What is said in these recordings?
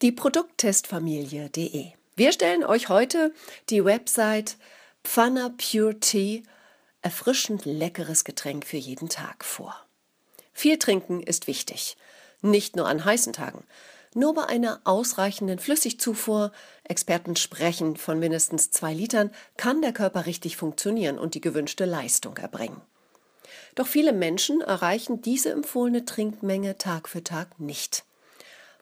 Die Produkttestfamilie.de. Wir stellen euch heute die Website Pfanner Pure Tea, erfrischend leckeres Getränk für jeden Tag vor. Viel trinken ist wichtig, nicht nur an heißen Tagen. Nur bei einer ausreichenden Flüssigzufuhr, Experten sprechen von mindestens zwei Litern, kann der Körper richtig funktionieren und die gewünschte Leistung erbringen. Doch viele Menschen erreichen diese empfohlene Trinkmenge Tag für Tag nicht.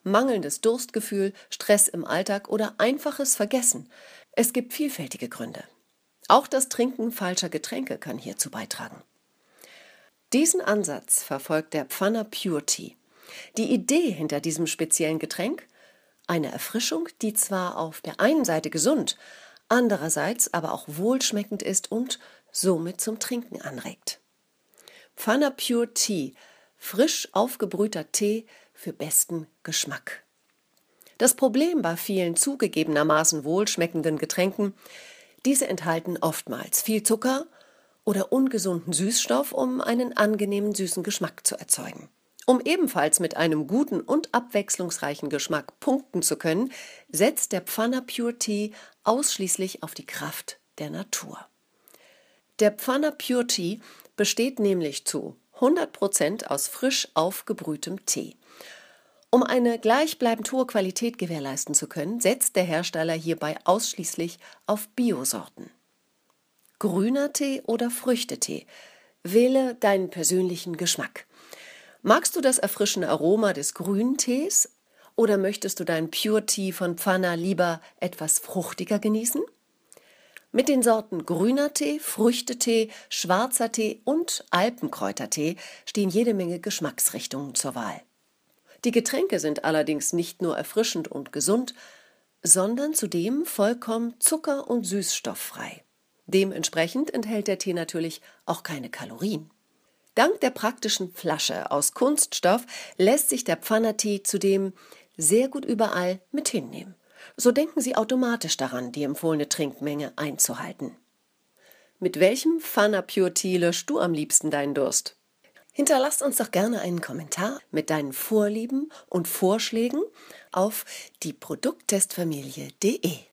Mangelndes Durstgefühl, Stress im Alltag oder einfaches Vergessen. Es gibt vielfältige Gründe. Auch das Trinken falscher Getränke kann hierzu beitragen. Diesen Ansatz verfolgt der Pfanner Pure Tea. Die Idee hinter diesem speziellen Getränk? Eine Erfrischung, die zwar auf der einen Seite gesund, andererseits aber auch wohlschmeckend ist und somit zum Trinken anregt. Pfanner Pure Tea, frisch aufgebrühter Tee für besten Geschmack. Das Problem bei vielen zugegebenermaßen wohlschmeckenden Getränken, diese enthalten oftmals viel Zucker oder ungesunden Süßstoff, um einen angenehmen süßen Geschmack zu erzeugen. Um ebenfalls mit einem guten und abwechslungsreichen Geschmack punkten zu können, setzt der Pfanner Pure Tea ausschließlich auf die Kraft der Natur. Der Pfanner Pure Tea besteht nämlich zu 100% aus frisch aufgebrühtem Tee. Um eine gleichbleibend hohe Qualität gewährleisten zu können, setzt der Hersteller hierbei ausschließlich auf Biosorten. Grüner Tee oder Früchtetee? Wähle deinen persönlichen Geschmack. Magst du das erfrischende Aroma des grünen Tees oder möchtest du deinen Pure Tea von Pfanna lieber etwas fruchtiger genießen? Mit den Sorten grüner Tee, Früchtetee, schwarzer Tee und Alpenkräutertee stehen jede Menge Geschmacksrichtungen zur Wahl. Die Getränke sind allerdings nicht nur erfrischend und gesund, sondern zudem vollkommen zucker- und süßstofffrei. Dementsprechend enthält der Tee natürlich auch keine Kalorien. Dank der praktischen Flasche aus Kunststoff lässt sich der Pfannertee zudem sehr gut überall mit hinnehmen so denken Sie automatisch daran, die empfohlene Trinkmenge einzuhalten. Mit welchem Fana Pure Tea löscht du am liebsten deinen Durst? Hinterlasst uns doch gerne einen Kommentar mit deinen Vorlieben und Vorschlägen auf die Produkttestfamilie.de.